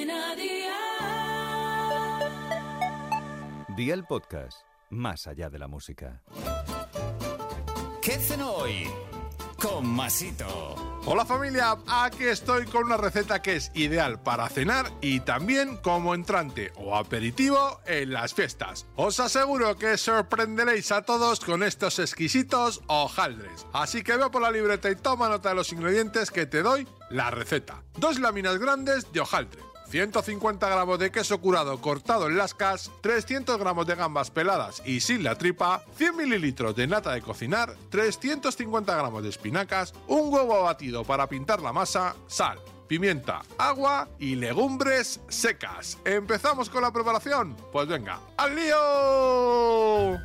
Cadena Dial. Día el podcast, más allá de la música. ¿Qué cenó hoy? Con Masito. Hola familia, aquí estoy con una receta que es ideal para cenar y también como entrante o aperitivo en las fiestas. Os aseguro que sorprenderéis a todos con estos exquisitos hojaldres. Así que veo por la libreta y toma nota de los ingredientes que te doy la receta. Dos láminas grandes de hojaldre. 150 gramos de queso curado cortado en lascas, 300 gramos de gambas peladas y sin la tripa, 100 mililitros de nata de cocinar, 350 gramos de espinacas, un huevo batido para pintar la masa, sal, pimienta, agua y legumbres secas. ¿Empezamos con la preparación? Pues venga, ¡al lío!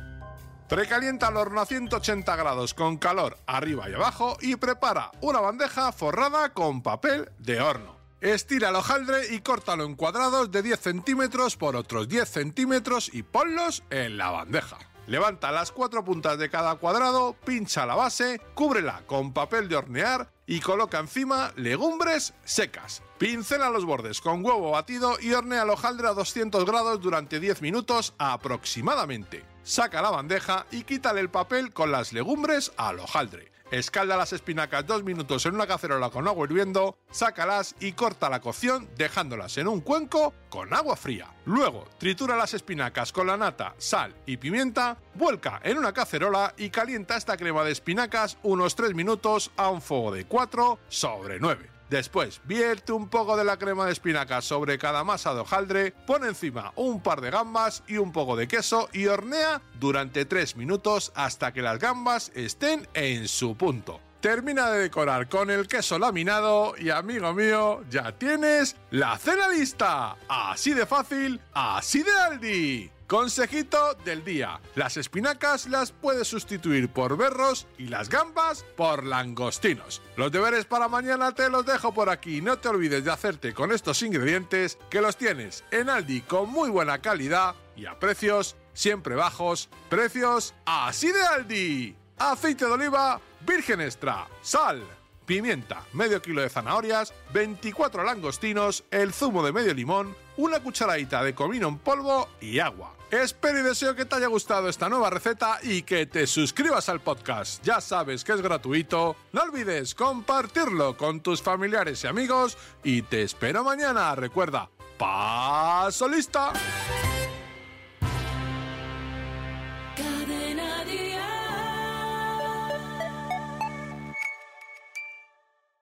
Precalienta el horno a 180 grados con calor arriba y abajo y prepara una bandeja forrada con papel de horno. Estira el hojaldre y córtalo en cuadrados de 10 centímetros por otros 10 centímetros y ponlos en la bandeja. Levanta las cuatro puntas de cada cuadrado, pincha la base, cúbrela con papel de hornear y coloca encima legumbres secas. Pincela los bordes con huevo batido y hornea el hojaldre a 200 grados durante 10 minutos aproximadamente. Saca la bandeja y quítale el papel con las legumbres al hojaldre. Escalda las espinacas dos minutos en una cacerola con agua hirviendo, sácalas y corta la cocción dejándolas en un cuenco con agua fría. Luego, tritura las espinacas con la nata, sal y pimienta, vuelca en una cacerola y calienta esta crema de espinacas unos 3 minutos a un fuego de 4 sobre 9. Después, vierte un poco de la crema de espinacas sobre cada masa de hojaldre, pone encima un par de gambas y un poco de queso y hornea durante 3 minutos hasta que las gambas estén en su punto. Termina de decorar con el queso laminado y amigo mío, ya tienes la cena lista. Así de fácil, así de Aldi. Consejito del día. Las espinacas las puedes sustituir por berros y las gambas por langostinos. Los deberes para mañana te los dejo por aquí. No te olvides de hacerte con estos ingredientes que los tienes en Aldi con muy buena calidad y a precios siempre bajos. Precios así de Aldi. Aceite de oliva virgen extra. Sal pimienta, medio kilo de zanahorias, 24 langostinos, el zumo de medio limón, una cucharadita de comino en polvo y agua. Espero y deseo que te haya gustado esta nueva receta y que te suscribas al podcast. Ya sabes que es gratuito. No olvides compartirlo con tus familiares y amigos y te espero mañana. Recuerda, paso lista.